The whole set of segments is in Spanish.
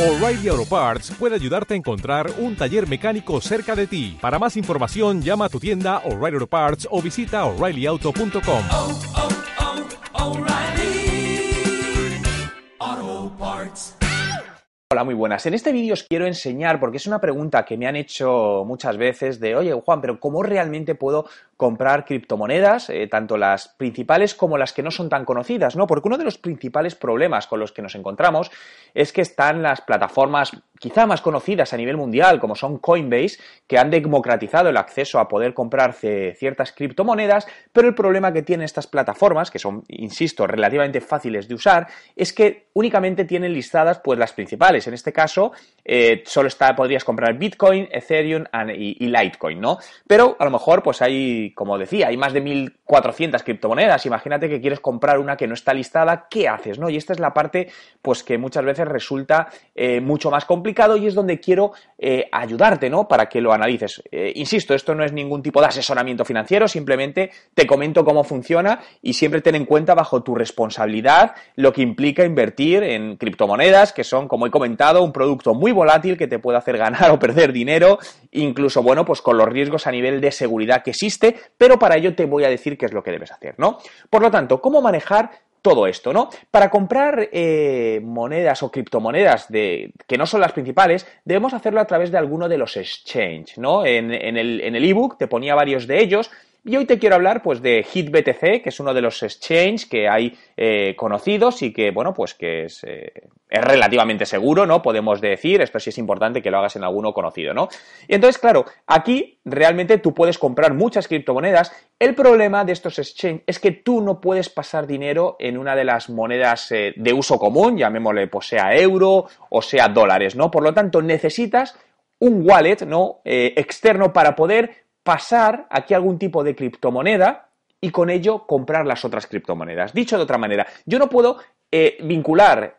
O'Reilly Auto Parts puede ayudarte a encontrar un taller mecánico cerca de ti. Para más información, llama a tu tienda O'Reilly Auto Parts o visita oreillyauto.com. oh, oh, Parts. Hola, muy buenas. En este vídeo os quiero enseñar, porque es una pregunta que me han hecho muchas veces de, oye Juan, pero ¿cómo realmente puedo comprar criptomonedas, eh, tanto las principales como las que no son tan conocidas? ¿no? Porque uno de los principales problemas con los que nos encontramos es que están las plataformas quizá más conocidas a nivel mundial, como son Coinbase, que han democratizado el acceso a poder comprar ciertas criptomonedas, pero el problema que tienen estas plataformas, que son, insisto, relativamente fáciles de usar, es que únicamente tienen listadas pues las principales. En este caso, eh, solo está, podrías comprar Bitcoin, Ethereum y, y, Litecoin, ¿no? Pero a lo mejor, pues hay, como decía, hay más de 1.400 criptomonedas. Imagínate que quieres comprar una que no está listada, ¿qué haces, no? Y esta es la parte, pues que muchas veces resulta eh, mucho más complicado y es donde quiero eh, ayudarte, ¿no? Para que lo analices. Eh, insisto, esto no es ningún tipo de asesoramiento financiero, simplemente te comento cómo funciona y siempre ten en cuenta bajo tu responsabilidad lo que implica invertir en criptomonedas, que son, como he comentado, un producto muy volátil que te puede hacer ganar o perder dinero, incluso, bueno, pues con los riesgos a nivel de seguridad que existe, pero para ello te voy a decir qué es lo que debes hacer, ¿no? Por lo tanto, ¿cómo manejar todo esto, ¿no? Para comprar eh, monedas o criptomonedas de, que no son las principales, debemos hacerlo a través de alguno de los exchange, ¿no? En, en el ebook te ponía varios de ellos, y hoy te quiero hablar pues de HitBTC, que es uno de los exchanges que hay eh, conocidos y que, bueno, pues que es, eh, es, relativamente seguro, ¿no? Podemos decir, esto sí es importante que lo hagas en alguno conocido, ¿no? Y entonces, claro, aquí realmente tú puedes comprar muchas criptomonedas. El problema de estos exchanges es que tú no puedes pasar dinero en una de las monedas eh, de uso común, llamémosle pues sea euro o sea dólares, ¿no? Por lo tanto, necesitas un wallet, ¿no? externo para poder pasar aquí algún tipo de criptomoneda y con ello comprar las otras criptomonedas. Dicho de otra manera, yo no puedo eh, vincular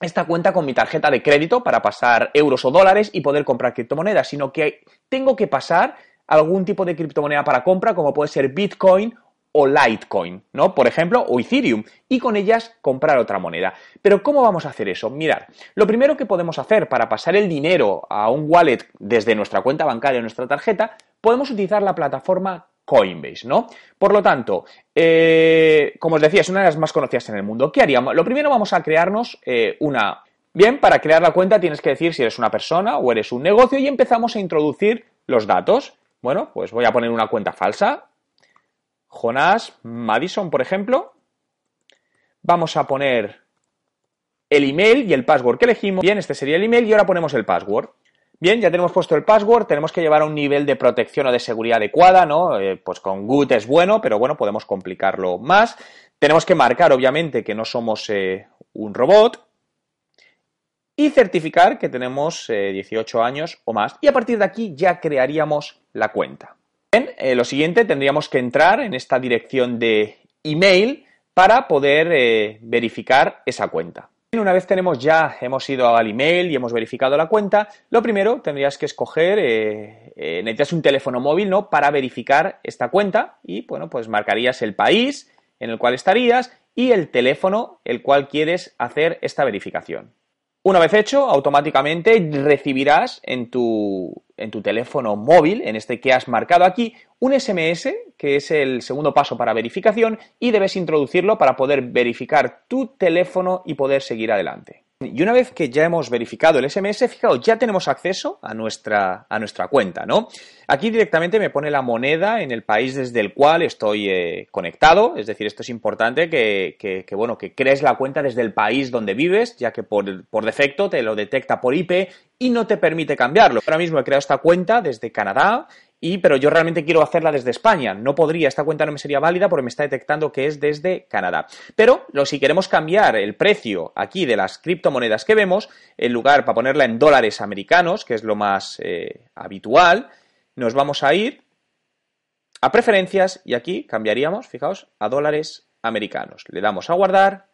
esta cuenta con mi tarjeta de crédito para pasar euros o dólares y poder comprar criptomonedas, sino que tengo que pasar algún tipo de criptomoneda para compra, como puede ser Bitcoin o Litecoin, ¿no? Por ejemplo, o Ethereum, y con ellas comprar otra moneda. Pero ¿cómo vamos a hacer eso? Mirad, lo primero que podemos hacer para pasar el dinero a un wallet desde nuestra cuenta bancaria o nuestra tarjeta, podemos utilizar la plataforma Coinbase, ¿no? Por lo tanto, eh, como os decía, es una de las más conocidas en el mundo. ¿Qué haríamos? Lo primero vamos a crearnos eh, una... Bien, para crear la cuenta tienes que decir si eres una persona o eres un negocio y empezamos a introducir los datos. Bueno, pues voy a poner una cuenta falsa, Jonás Madison, por ejemplo. Vamos a poner el email y el password que elegimos. Bien, este sería el email y ahora ponemos el password. Bien, ya tenemos puesto el password, tenemos que llevar a un nivel de protección o de seguridad adecuada, ¿no? Eh, pues con good es bueno, pero bueno, podemos complicarlo más. Tenemos que marcar, obviamente, que no somos eh, un robot. Y certificar que tenemos eh, 18 años o más. Y a partir de aquí ya crearíamos la cuenta. Bien, eh, lo siguiente, tendríamos que entrar en esta dirección de email para poder eh, verificar esa cuenta. Una vez tenemos ya, hemos ido al email y hemos verificado la cuenta, lo primero tendrías que escoger, eh, necesitas un teléfono móvil, ¿no? Para verificar esta cuenta y, bueno, pues marcarías el país en el cual estarías y el teléfono el cual quieres hacer esta verificación. Una vez hecho, automáticamente recibirás en tu, en tu teléfono móvil, en este que has marcado aquí, un SMS, que es el segundo paso para verificación, y debes introducirlo para poder verificar tu teléfono y poder seguir adelante. Y una vez que ya hemos verificado el SMS, fijaos, ya tenemos acceso a nuestra, a nuestra cuenta, ¿no? Aquí directamente me pone la moneda en el país desde el cual estoy eh, conectado, es decir, esto es importante que, que, que, bueno, que crees la cuenta desde el país donde vives, ya que por, por defecto te lo detecta por IP y no te permite cambiarlo. Ahora mismo he creado esta cuenta desde Canadá y, pero yo realmente quiero hacerla desde España. No podría, esta cuenta no me sería válida porque me está detectando que es desde Canadá. Pero lo, si queremos cambiar el precio aquí de las criptomonedas que vemos, en lugar para ponerla en dólares americanos, que es lo más eh, habitual, nos vamos a ir a preferencias y aquí cambiaríamos, fijaos, a dólares americanos. Le damos a guardar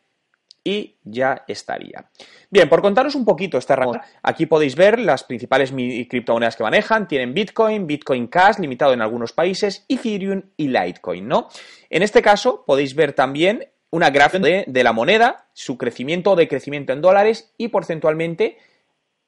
y ya estaría. Bien, por contaros un poquito esta herramienta, aquí podéis ver las principales criptomonedas que manejan. Tienen Bitcoin, Bitcoin Cash, limitado en algunos países, Ethereum y Litecoin, ¿no? En este caso podéis ver también una gráfica de, de, la moneda, su crecimiento o decrecimiento en dólares y porcentualmente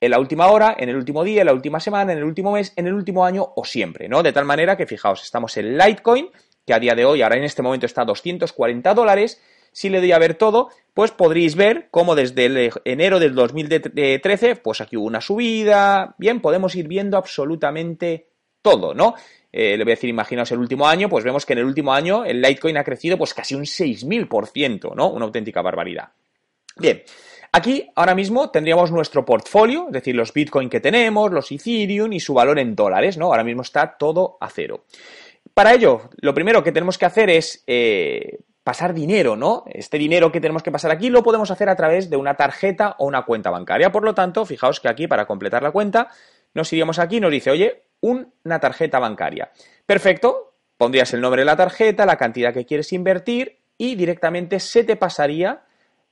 en la última hora, en el último día, en la última semana, en el último mes, en el último año o siempre, ¿no? De tal manera que, fijaos, estamos en Litecoin, que a día de hoy, ahora en este momento está a 240 dólares. Si le doy a ver todo, pues podréis ver cómo desde el enero del 2013, pues aquí hubo una subida. Bien, podemos ir viendo absolutamente todo, ¿no? Eh, le voy a decir, imaginaos el último año, pues vemos que en el último año el Litecoin ha crecido pues casi un 6.000%, ¿no? Una auténtica barbaridad. Bien, Aquí ahora mismo tendríamos nuestro portfolio, es decir, los Bitcoin que tenemos, los Ethereum y su valor en dólares, ¿no? Ahora mismo está todo a cero. Para ello, lo primero que tenemos que hacer es eh, pasar dinero, ¿no? Este dinero que tenemos que pasar aquí lo podemos hacer a través de una tarjeta o una cuenta bancaria. Por lo tanto, fijaos que aquí para completar la cuenta nos iríamos aquí y nos dice, oye, una tarjeta bancaria. Perfecto, pondrías el nombre de la tarjeta, la cantidad que quieres invertir y directamente se te pasaría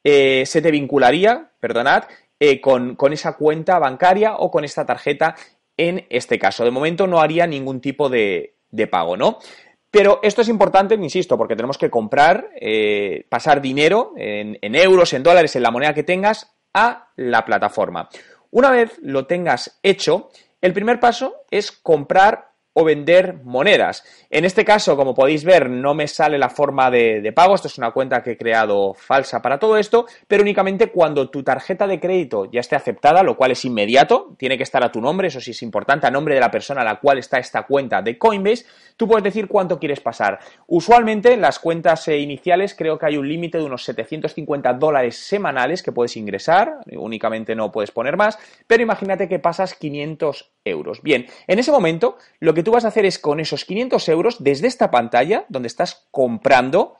eh, se te vincularía, perdonad, eh, con, esa cuenta bancaria o con esta tarjeta en este caso. De momento no haría ningún tipo de, pago, ¿no? Pero esto es importante, insisto, porque tenemos que comprar, eh, pasar dinero en, en, euros, en dólares, en la moneda que tengas a la plataforma. Una vez lo tengas hecho, el primer paso es comprar o vender monedas. En este caso, como podéis ver, no me sale la forma de, pago. Esto es una cuenta que he creado falsa para todo esto, pero únicamente cuando tu tarjeta de crédito ya esté aceptada, lo cual es inmediato, tiene que estar a tu nombre, eso sí es importante, a nombre de la persona a la cual está esta cuenta de Coinbase, tú puedes decir cuánto quieres pasar. Usualmente, en las cuentas eh, iniciales creo que hay un límite de unos 750 dólares semanales que puedes ingresar, únicamente no puedes poner más, pero imagínate que pasas 500 euros. Bien, en ese momento, lo que tú vas a hacer es con esos 500 euros, desde esta pantalla donde estás comprando,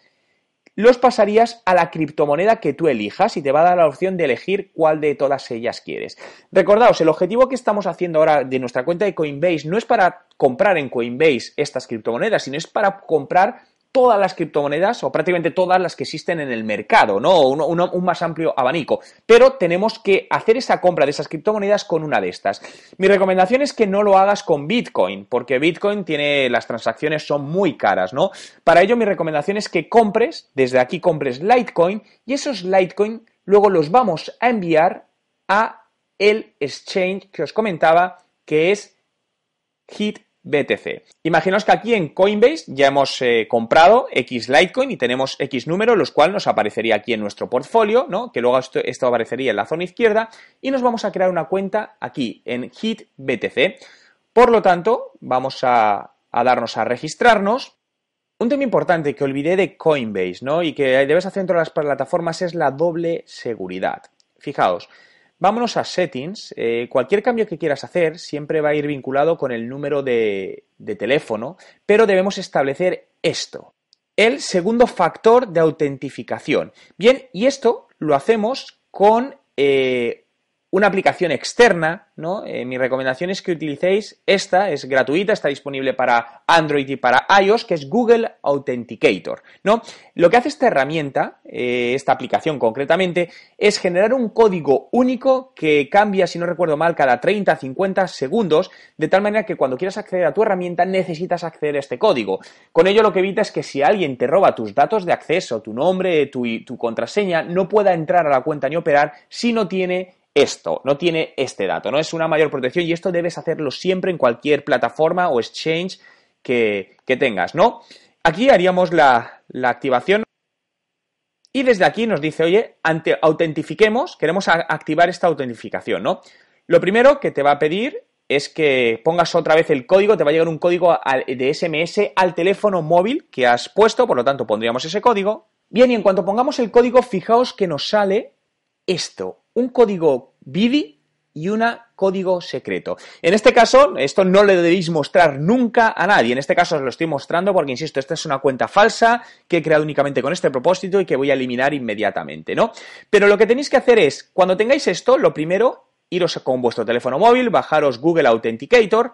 los pasarías a la criptomoneda que tú elijas y te va a dar la opción de elegir cuál de todas ellas quieres. Recordaos, el objetivo que estamos haciendo ahora de nuestra cuenta de Coinbase no es para comprar en Coinbase estas criptomonedas, sino es para comprar todas las criptomonedas o prácticamente todas las que existen en el mercado, ¿no? Un, más amplio abanico. Pero tenemos que hacer esa compra de esas criptomonedas con una de estas. Mi recomendación es que no lo hagas con Bitcoin, porque Bitcoin tiene, las transacciones son muy caras, ¿no? Para ello mi recomendación es que compres, desde aquí compres Litecoin y esos Litecoin luego los vamos a enviar a el exchange que os comentaba, que es Hit BTC. Imaginaos que aquí en Coinbase ya hemos eh, comprado X Litecoin y tenemos X número, los cuales nos aparecería aquí en nuestro portfolio, ¿no? Que luego esto, aparecería en la zona izquierda y nos vamos a crear una cuenta aquí en HIT BTC. Por lo tanto, vamos a, darnos a registrarnos. Un tema importante que olvidé de Coinbase, ¿no? Y que debes hacer dentro de las plataformas es la doble seguridad. Fijaos, Vámonos a settings. Eh, cualquier cambio que quieras hacer siempre va a ir vinculado con el número de, teléfono, pero debemos establecer esto. El segundo factor de autentificación. Bien, y esto lo hacemos con eh, una aplicación externa, ¿no? Eh, mi recomendación es que utilicéis esta, es gratuita, está disponible para Android y para iOS, que es Google Authenticator, ¿no? Lo que hace esta herramienta, eh, esta aplicación concretamente, es generar un código único que cambia, si no recuerdo mal, cada 30, 50 segundos, de tal manera que cuando quieras acceder a tu herramienta necesitas acceder a este código. Con ello lo que evita es que si alguien te roba tus datos de acceso, tu nombre, tu contraseña, no pueda entrar a la cuenta ni operar si no tiene esto, no tiene este dato, ¿no? Es una mayor protección y esto debes hacerlo siempre en cualquier plataforma o exchange que, tengas, ¿no? Aquí haríamos la, activación y desde aquí nos dice, oye, ante, autentifiquemos, queremos activar esta autentificación, ¿no? Lo primero que te va a pedir es que pongas otra vez el código, te va a llegar un código de SMS al teléfono móvil que has puesto, por lo tanto pondríamos ese código. Bien, y en cuanto pongamos el código, fijaos que nos sale esto, un código BIDI y un código secreto. En este caso, esto no le debéis mostrar nunca a nadie. En este caso os lo estoy mostrando porque, insisto, esta es una cuenta falsa que he creado únicamente con este propósito y que voy a eliminar inmediatamente, ¿no? Pero lo que tenéis que hacer es, cuando tengáis esto, lo primero, iros con vuestro teléfono móvil, bajaros Google Authenticator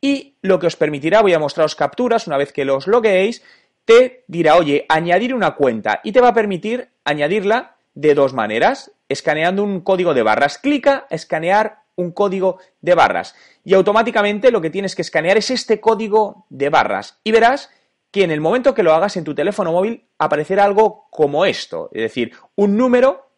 y lo que os permitirá, voy a mostraros capturas una vez que los logueéis, te dirá, oye, añadir una cuenta y te va a permitir añadirla de dos maneras, escaneando un código de barras. Clica, escanear un código de barras y automáticamente lo que tienes que escanear es este código de barras y verás que en el momento que lo hagas en tu teléfono móvil aparecerá algo como esto, es decir, un número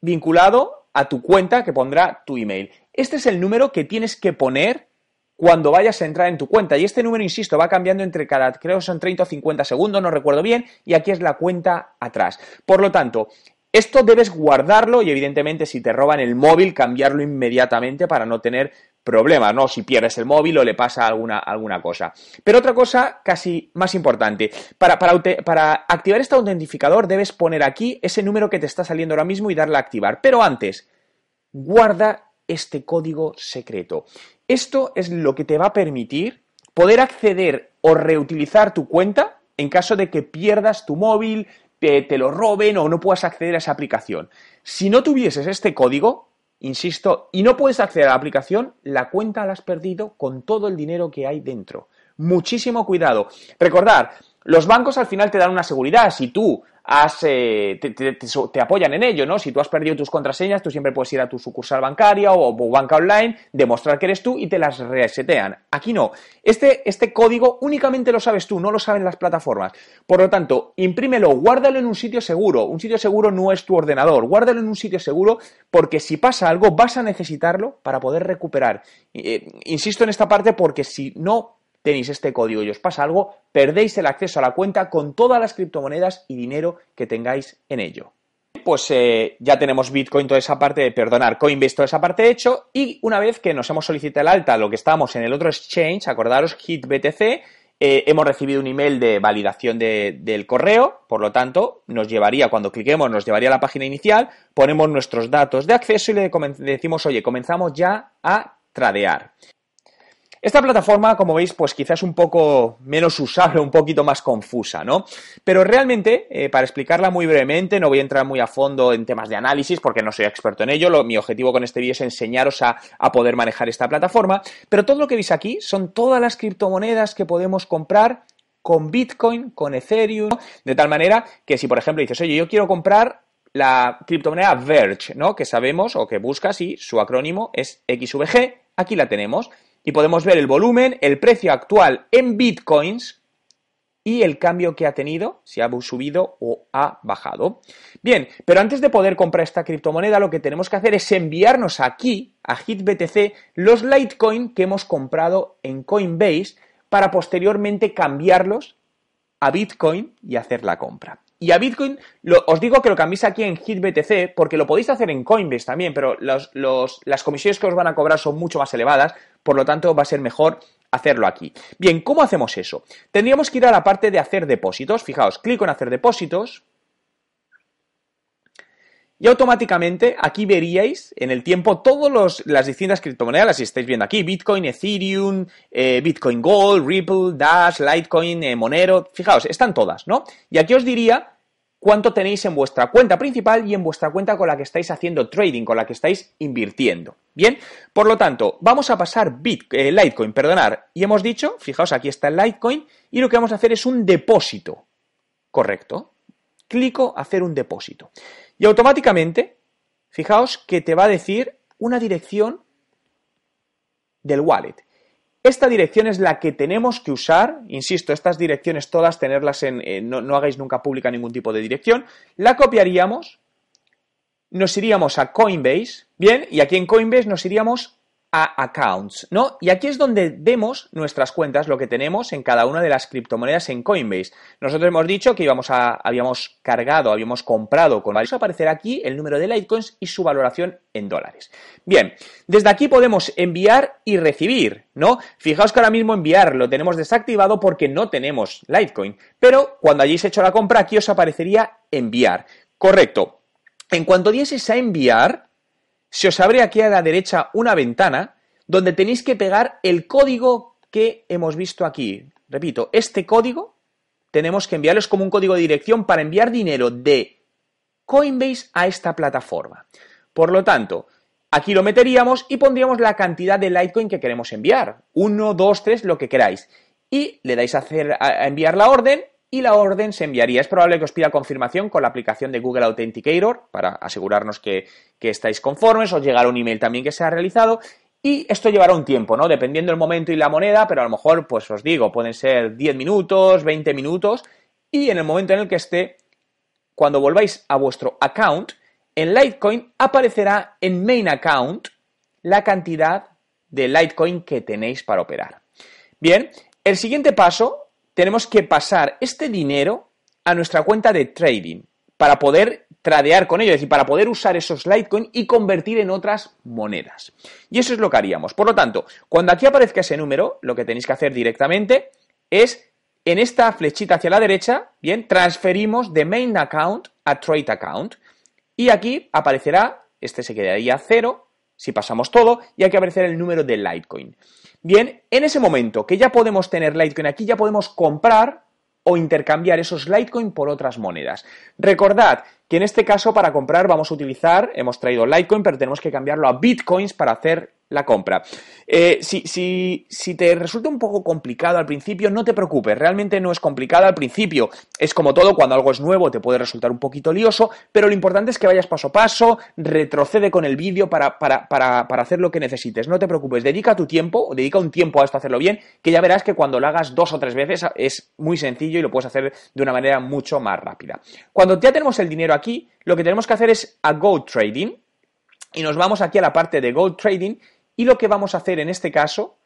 vinculado a tu cuenta que pondrá tu email. Este es el número que tienes que poner cuando vayas a entrar en tu cuenta. Y este número, insisto, va cambiando entre cada, creo que son 30 o 50 segundos, no recuerdo bien, y aquí es la cuenta atrás. Por lo tanto, esto debes guardarlo y evidentemente si te roban el móvil, cambiarlo inmediatamente para no tener problemas, ¿no? Si pierdes el móvil o le pasa alguna, alguna cosa. Pero otra cosa casi más importante, para, para, para activar este autentificador debes poner aquí ese número que te está saliendo ahora mismo y darle a activar. Pero antes, guarda este código secreto. Esto es lo que te va a permitir poder acceder o reutilizar tu cuenta en caso de que pierdas tu móvil, te, lo roben o no puedas acceder a esa aplicación. Si no tuvieses este código, insisto, y no puedes acceder a la aplicación, la cuenta la has perdido con todo el dinero que hay dentro. Muchísimo cuidado. Recordar, los bancos al final te dan una seguridad. Si tú eh, te, apoyan en ello, ¿no? Si tú has perdido tus contraseñas, tú siempre puedes ir a tu sucursal bancaria o, banca online, demostrar que eres tú y te las resetean. Aquí no. Este, este código únicamente lo sabes tú, no lo saben las plataformas. Por lo tanto, imprímelo, guárdalo en un sitio seguro. Un sitio seguro no es tu ordenador. Guárdalo en un sitio seguro porque si pasa algo vas a necesitarlo para poder recuperar. Eh, insisto en esta parte porque si no tenéis este código y os pasa algo, perdéis el acceso a la cuenta con todas las criptomonedas y dinero que tengáis en ello. Pues eh, ya tenemos Bitcoin, toda esa parte, de perdonar, Coinbase, toda esa parte hecho, y una vez que nos hemos solicitado el alta, lo que estamos en el otro exchange, acordaros, HitBTC, eh, hemos recibido un email de validación del correo, por lo tanto, nos llevaría, cuando cliquemos, nos llevaría a la página inicial, ponemos nuestros datos de acceso y le decimos, oye, comenzamos ya a tradear. Esta plataforma, como veis, pues quizás un poco menos usable, un poquito más confusa, ¿no? Pero realmente, eh, para explicarla muy brevemente, no voy a entrar muy a fondo en temas de análisis porque no soy experto en ello. mi objetivo con este vídeo es enseñaros a, poder manejar esta plataforma. Pero todo lo que veis aquí son todas las criptomonedas que podemos comprar con Bitcoin, con Ethereum, de tal manera que si, por ejemplo, dices, oye, yo quiero comprar la criptomoneda Verge, ¿no? Que sabemos o que buscas y su acrónimo es XVG, aquí la tenemos y podemos ver el volumen, el precio actual en bitcoins y el cambio que ha tenido, si ha subido o ha bajado. Bien, pero antes de poder comprar esta criptomoneda, lo que tenemos que hacer es enviarnos aquí, a HitBTC, los Litecoin que hemos comprado en Coinbase para posteriormente cambiarlos a Bitcoin y hacer la compra. Y a Bitcoin, os digo que lo cambiéis aquí en HitBTC porque lo podéis hacer en Coinbase también, pero las comisiones que os van a cobrar son mucho más elevadas, por lo tanto va a ser mejor hacerlo aquí. Bien, ¿cómo hacemos eso? Tendríamos que ir a la parte de hacer depósitos. Fijaos, clico en hacer depósitos. Y automáticamente aquí veríais en el tiempo todas las distintas criptomonedas, las estáis viendo aquí, Bitcoin, Ethereum, eh, Bitcoin Gold, Ripple, Dash, Litecoin, eh, Monero, fijaos, están todas, ¿no? Y aquí os diría cuánto tenéis en vuestra cuenta principal y en vuestra cuenta con la que estáis haciendo trading, con la que estáis invirtiendo. Bien, por lo tanto, vamos a pasar eh, Litecoin, perdonar, y hemos dicho, fijaos, aquí está el Litecoin, y lo que vamos a hacer es un depósito, ¿correcto? Clico hacer un depósito. Y automáticamente, fijaos que te va a decir una dirección del wallet. Esta dirección es la que tenemos que usar, insisto, estas direcciones todas tenerlas en, no, no hagáis nunca pública ningún tipo de dirección, la copiaríamos, nos iríamos a Coinbase, bien, y aquí en Coinbase nos iríamos a accounts, ¿no? Y aquí es donde vemos nuestras cuentas, lo que tenemos en cada una de las criptomonedas en Coinbase. Nosotros hemos dicho que íbamos a, habíamos cargado, habíamos comprado con varios. Aparecerá aquí el número de Litecoins y su valoración en dólares. Bien, desde aquí podemos enviar y recibir, ¿no? Fijaos que ahora mismo enviar lo tenemos desactivado porque no tenemos Litecoin, pero cuando hayáis hecho la compra aquí os aparecería enviar. Correcto. En cuanto dieses a enviar, se os abre aquí a la derecha una ventana donde tenéis que pegar el código que hemos visto aquí. Repito, este código tenemos que enviarlo, es como un código de dirección para enviar dinero de Coinbase a esta plataforma. Por lo tanto, aquí lo meteríamos y pondríamos la cantidad de Litecoin que queremos enviar. Uno, dos, tres, lo que queráis. Y le dais a, hacer, a enviar la orden y la orden se enviaría. Es probable que os pida confirmación con la aplicación de Google Authenticator para asegurarnos que, estáis conformes, os llegará un email también que se ha realizado y esto llevará un tiempo, ¿no? Dependiendo del momento y la moneda, pero a lo mejor, pues os digo, pueden ser 10 minutos, 20 minutos y en el momento en el que esté, cuando volváis a vuestro account, en Litecoin aparecerá en Main Account la cantidad de Litecoin que tenéis para operar. Bien, el siguiente paso, tenemos que pasar este dinero a nuestra cuenta de trading para poder tradear con ello, es decir, para poder usar esos Litecoin y convertir en otras monedas. Y eso es lo que haríamos. Por lo tanto, cuando aquí aparezca ese número, lo que tenéis que hacer directamente es en esta flechita hacia la derecha, bien, transferimos de main account a trade account. Y aquí aparecerá, este se quedaría cero, si pasamos todo, y aquí aparecerá el número de Litecoin. Bien, en ese momento que ya podemos tener Litecoin aquí, ya podemos comprar o intercambiar esos Litecoin por otras monedas. Recordad que en este caso para comprar vamos a utilizar, hemos traído Litecoin, pero tenemos que cambiarlo a Bitcoins para hacer la compra. Eh, si, si, si, te resulta un poco complicado al principio, no te preocupes, realmente no es complicado al principio. Es como todo, cuando algo es nuevo te puede resultar un poquito lioso, pero lo importante es que vayas paso a paso, retrocede con el vídeo para, para, para, para hacer lo que necesites. No te preocupes, dedica tu tiempo, dedica un tiempo a esto a hacerlo bien, que ya verás que cuando lo hagas dos o tres veces es muy sencillo y lo puedes hacer de una manera mucho más rápida. Cuando ya tenemos el dinero aquí, lo que tenemos que hacer es a Go Trading y nos vamos aquí a la parte de Go Trading y lo que vamos a hacer en este caso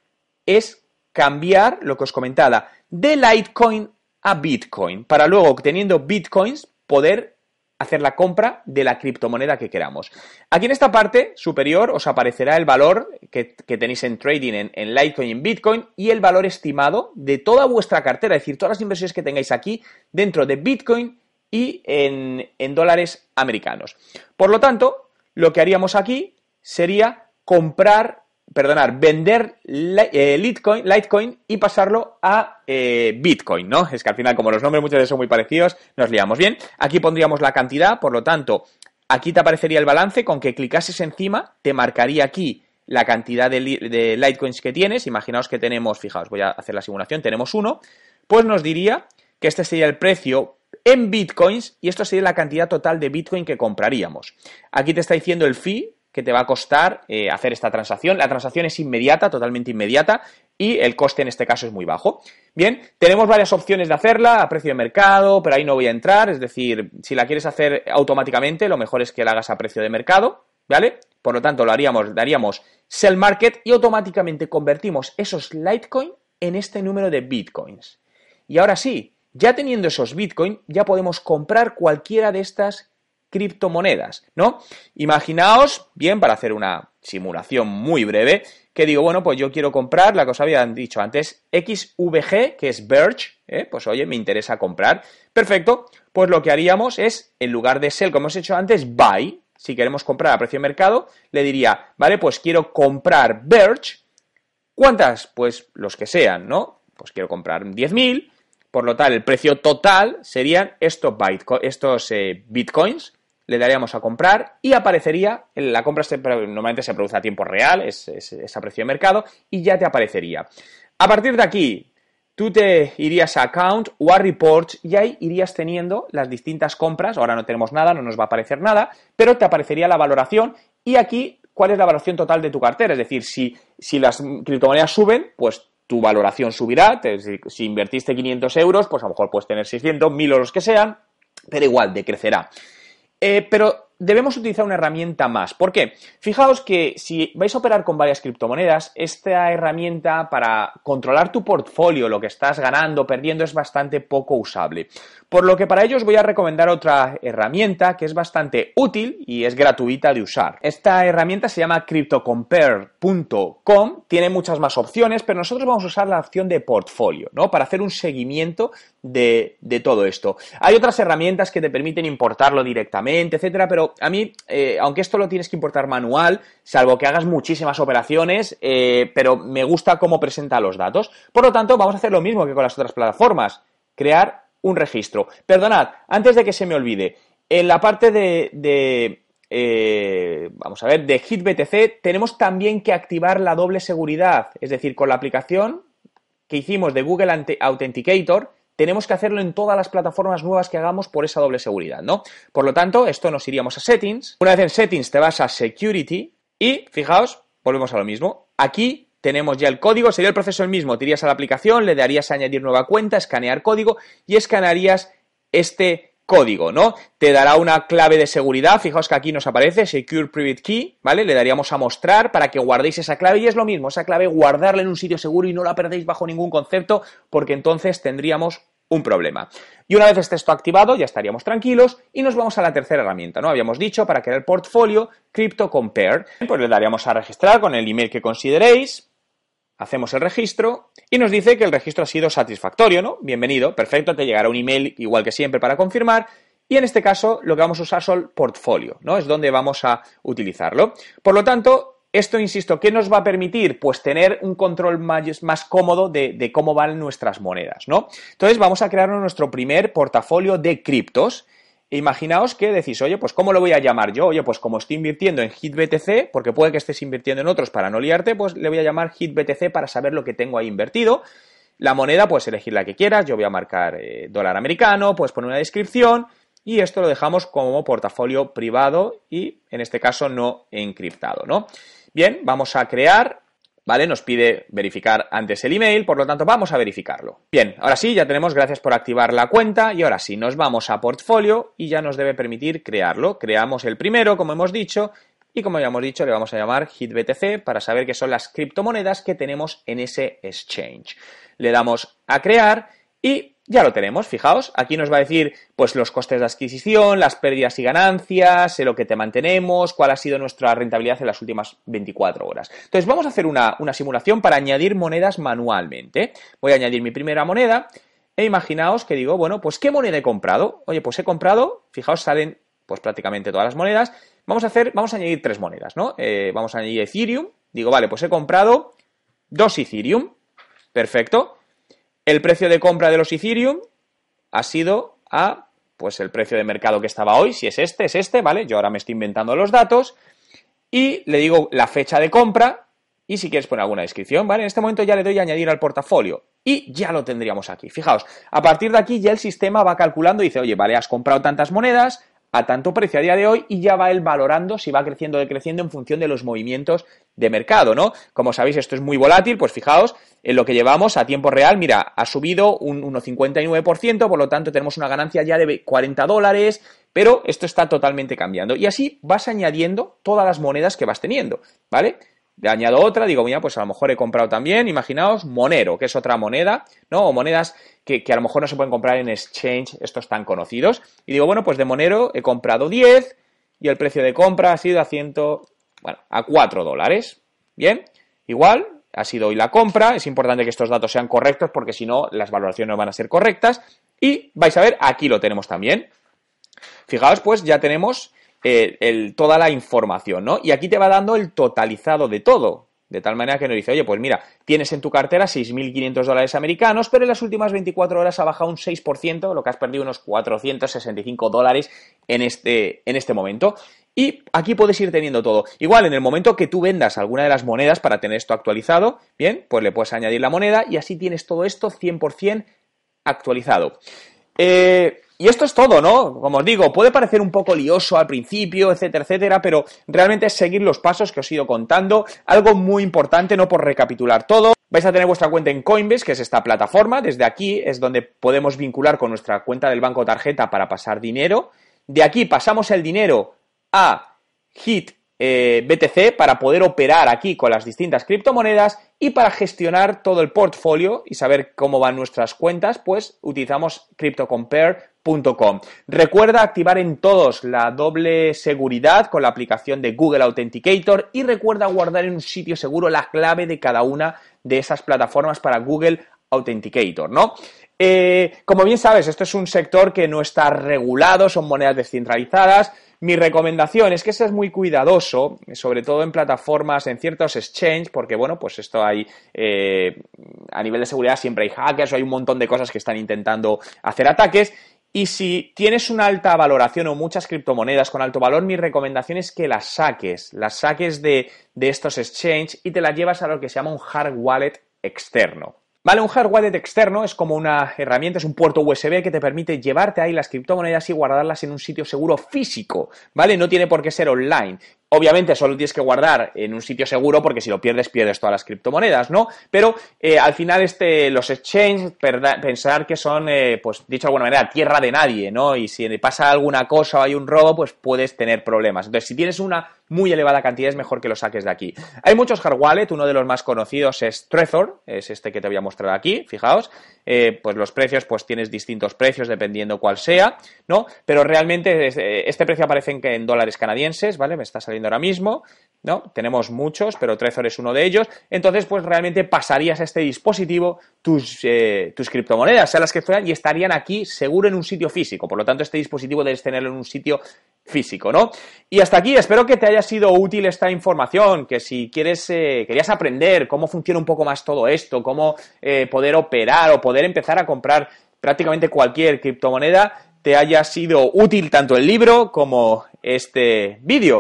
es cambiar lo que os comentaba de Litecoin a Bitcoin para luego obteniendo Bitcoins poder hacer la compra de la criptomoneda que queramos. Aquí en esta parte superior os aparecerá el valor que, tenéis en trading en, en, Litecoin y en Bitcoin y el valor estimado de toda vuestra cartera, es decir, todas las inversiones que tengáis aquí dentro de Bitcoin y en, en dólares americanos. Por lo tanto, lo que haríamos aquí sería comprar, perdonar, vender eh, Litecoin, Litecoin y pasarlo a eh, Bitcoin, ¿no? Es que al final, como los nombres muchas veces son muy parecidos, nos liamos bien. Aquí pondríamos la cantidad, por lo tanto, aquí te aparecería el balance, con que clicases encima, te marcaría aquí la cantidad de, de Litecoins que tienes. Imaginaos que tenemos, fijaos, voy a hacer la simulación, tenemos uno, pues nos diría que este sería el precio en bitcoins y esto sería la cantidad total de bitcoin que compraríamos. Aquí te está diciendo el fee, que te va a costar eh, hacer esta transacción. La transacción es inmediata, totalmente inmediata, y el coste en este caso es muy bajo. Bien, tenemos varias opciones de hacerla a precio de mercado, pero ahí no voy a entrar, es decir, si la quieres hacer automáticamente, lo mejor es que la hagas a precio de mercado, ¿vale? Por lo tanto, lo haríamos, daríamos sell market y automáticamente convertimos esos Litecoin en este número de Bitcoins. Y ahora sí, ya teniendo esos Bitcoin, ya podemos comprar cualquiera de estas criptomonedas, ¿no? Imaginaos, bien, para hacer una simulación muy breve, que digo, bueno, pues yo quiero comprar la que habían dicho antes, XVG, que es Birch, ¿eh? pues oye, me interesa comprar. Perfecto, pues lo que haríamos es, en lugar de sell, como hemos hecho antes, buy, si queremos comprar a precio de mercado, le diría, vale, pues quiero comprar Birch, ¿cuántas? Pues los que sean, ¿no? Pues quiero comprar 10.000, por lo tal, el precio total serían estos, estos eh, bitcoins le daríamos a comprar y aparecería, la compra normalmente se produce a tiempo real, es, es, a precio de mercado, y ya te aparecería. A partir de aquí, tú te irías a Account o a Reports y ahí irías teniendo las distintas compras. Ahora no tenemos nada, no nos va a aparecer nada, pero te aparecería la valoración y aquí cuál es la valoración total de tu cartera. Es decir, si, si las criptomonedas suben, pues tu valoración subirá. si, invertiste 500 euros, pues a lo mejor puedes tener 600, 1000 o los que sean, pero igual decrecerá. Eh, pero debemos utilizar una herramienta más. ¿Por qué? Fijaos que si vais a operar con varias criptomonedas, esta herramienta para controlar tu portfolio, lo que estás ganando, perdiendo, es bastante poco usable. Por lo que para ello os voy a recomendar otra herramienta que es bastante útil y es gratuita de usar. Esta herramienta se llama cryptocompare.com, tiene muchas más opciones, pero nosotros vamos a usar la opción de portfolio, ¿no? Para hacer un seguimiento de, todo esto. Hay otras herramientas que te permiten importarlo directamente, etcétera, pero a mí, eh, aunque esto lo tienes que importar manual, salvo que hagas muchísimas operaciones, eh, pero me gusta cómo presenta los datos. Por lo tanto, vamos a hacer lo mismo que con las otras plataformas, crear un registro. Perdonad, antes de que se me olvide, en la parte de, eh, vamos a ver, de HitBTC, tenemos también que activar la doble seguridad, es decir, con la aplicación que hicimos de Google Authenticator, tenemos que hacerlo en todas las plataformas nuevas que hagamos por esa doble seguridad, ¿no? Por lo tanto, esto nos iríamos a Settings. Una vez en Settings te vas a Security y, fijaos, volvemos a lo mismo. Aquí tenemos ya el código, sería el proceso el mismo. Te irías a la aplicación, le darías a añadir nueva cuenta, escanear código y escanearías este código, ¿no? Te dará una clave de seguridad, fijaos que aquí nos aparece Secure Private Key, ¿vale? Le daríamos a mostrar para que guardéis esa clave y es lo mismo, esa clave guardarla en un sitio seguro y no la perdéis bajo ningún concepto porque entonces tendríamos un problema. Y una vez esté esto activado, ya estaríamos tranquilos y nos vamos a la tercera herramienta, ¿no? Habíamos dicho para crear el portfolio Crypto Compare, pues le daríamos a registrar con el email que consideréis, hacemos el registro y nos dice que el registro ha sido satisfactorio, ¿no? Bienvenido, perfecto, te llegará un email igual que siempre para confirmar. Y en este caso lo que vamos a usar son portfolio, ¿no? Es donde vamos a utilizarlo. Por lo tanto, esto, insisto, ¿qué nos va a permitir? Pues tener un control más, cómodo de, de, cómo van nuestras monedas, ¿no? Entonces vamos a crear nuestro primer portafolio de criptos Imaginaos que decís, oye, pues ¿cómo lo voy a llamar yo? Oye, pues como estoy invirtiendo en HitBTC, porque puede que estés invirtiendo en otros para no liarte, pues le voy a llamar HitBTC para saber lo que tengo ahí invertido. La moneda, puedes elegir la que quieras, yo voy a marcar eh, dólar americano, puedes poner una descripción y esto lo dejamos como portafolio privado y en este caso no encriptado, ¿no? Bien, vamos a crear ¿vale? Nos pide verificar antes el email, por lo tanto vamos a verificarlo. Bien, ahora sí, ya tenemos, gracias por activar la cuenta y ahora sí, nos vamos a portfolio y ya nos debe permitir crearlo. Creamos el primero, como hemos dicho, y como ya hemos dicho, le vamos a llamar HitBTC para saber qué son las criptomonedas que tenemos en ese exchange. Le damos a crear y ya lo tenemos, fijaos, aquí nos va a decir pues los costes de adquisición, las pérdidas y ganancias, lo que te mantenemos, cuál ha sido nuestra rentabilidad en las últimas 24 horas. Entonces vamos a hacer una, una simulación para añadir monedas manualmente. Voy a añadir mi primera moneda e imaginaos que digo, bueno, pues ¿qué moneda he comprado? Oye, pues he comprado, fijaos, salen pues prácticamente todas las monedas. Vamos a hacer, vamos a añadir tres monedas, ¿no? Eh, vamos a añadir Ethereum. Digo, vale, pues he comprado dos Ethereum. Perfecto. El precio de compra de los Ethereum ha sido a, pues el precio de mercado que estaba hoy, si es este, es este, ¿vale? Yo ahora me estoy inventando los datos y le digo la fecha de compra y si quieres poner alguna descripción, ¿vale? En este momento ya le doy a añadir al portafolio y ya lo tendríamos aquí. Fijaos, a partir de aquí ya el sistema va calculando y dice, oye, vale, has comprado tantas monedas, a tanto precio a día de hoy y ya va él valorando si va creciendo o decreciendo en función de los movimientos de mercado, ¿no? Como sabéis, esto es muy volátil, pues fijaos, en lo que llevamos a tiempo real, mira, ha subido un 1,59%, por lo tanto tenemos una ganancia ya de 40 dólares, pero esto está totalmente cambiando. Y así vas añadiendo todas las monedas que vas teniendo, ¿vale? Le añado otra, digo, mira, pues a lo mejor he comprado también, imaginaos, Monero, que es otra moneda, ¿no? O monedas que, a lo mejor no se pueden comprar en exchange, estos tan conocidos. Y digo, bueno, pues de Monero he comprado 10 y el precio de compra ha sido a 100, bueno, a 4 dólares. Bien, igual, ha sido hoy la compra, es importante que estos datos sean correctos porque si no, las valoraciones no van a ser correctas. Y vais a ver, aquí lo tenemos también. Fijaos, pues ya tenemos el, toda la información, ¿no? Y aquí te va dando el totalizado de todo. De tal manera que nos dice, oye, pues mira, tienes en tu cartera 6.500 dólares americanos, pero en las últimas 24 horas ha bajado un 6%, lo que has perdido unos 465 dólares en este, en este momento. Y aquí puedes ir teniendo todo. Igual, en el momento que tú vendas alguna de las monedas para tener esto actualizado, bien, pues le puedes añadir la moneda y así tienes todo esto 100% actualizado. Eh, y esto es todo, ¿no? Como os digo, puede parecer un poco lioso al principio, etcétera, etcétera, pero realmente es seguir los pasos que os he ido contando. Algo muy importante, no por recapitular todo. Vais a tener vuestra cuenta en Coinbase, que es esta plataforma. Desde aquí es donde podemos vincular con nuestra cuenta del banco tarjeta para pasar dinero. De aquí pasamos el dinero a Hit eh, BTC para poder operar aquí con las distintas criptomonedas y para gestionar todo el portfolio y saber cómo van nuestras cuentas, pues utilizamos CryptoCompare.com. Recuerda activar en todos la doble seguridad con la aplicación de Google Authenticator y recuerda guardar en un sitio seguro la clave de cada una de esas plataformas para Google Authenticator, ¿no? Eh, como bien sabes, esto es un sector que no está regulado, son monedas descentralizadas, mi recomendación es que seas muy cuidadoso, sobre todo en plataformas, en ciertos exchanges, porque bueno, pues esto hay, eh, a nivel de seguridad siempre hay hackers o hay un montón de cosas que están intentando hacer ataques. Y si tienes una alta valoración o muchas criptomonedas con alto valor, mi recomendación es que las saques, las saques de, de estos exchanges y te las llevas a lo que se llama un hard wallet externo. Vale, un hard wallet externo es como una herramienta, es un puerto USB que te permite llevarte ahí las criptomonedas y guardarlas en un sitio seguro físico, ¿vale? No tiene por qué ser online. Obviamente solo tienes que guardar en un sitio seguro porque si lo pierdes pierdes todas las criptomonedas, ¿no? Pero eh, al final este, los exchanges pensar que son, eh, pues dicho de alguna manera, tierra de nadie, ¿no? Y si pasa alguna cosa o hay un robo, pues puedes tener problemas. Entonces, si tienes una muy elevada cantidad es mejor que lo saques de aquí. Hay muchos hard wallet, uno de los más conocidos es Trezor, es este que te voy a mostrar aquí, fijaos. Eh, pues los precios, pues tienes distintos precios dependiendo cuál sea, ¿no? Pero realmente este precio aparece en, en dólares canadienses, ¿vale? Me está saliendo ahora mismo, ¿no? Tenemos muchos, pero Trezor es uno de ellos. Entonces, pues realmente pasarías a este dispositivo tus, eh, tus criptomonedas, sean las que fueran, y estarían aquí seguro en un sitio físico. Por lo tanto, este dispositivo debes tenerlo en un sitio físico, ¿no? Y hasta aquí, espero que te haya sido útil esta información, que si quieres, eh, querías aprender cómo funciona un poco más todo esto, cómo eh, poder operar o poder empezar a comprar prácticamente cualquier criptomoneda, te haya sido útil tanto el libro como este vídeo.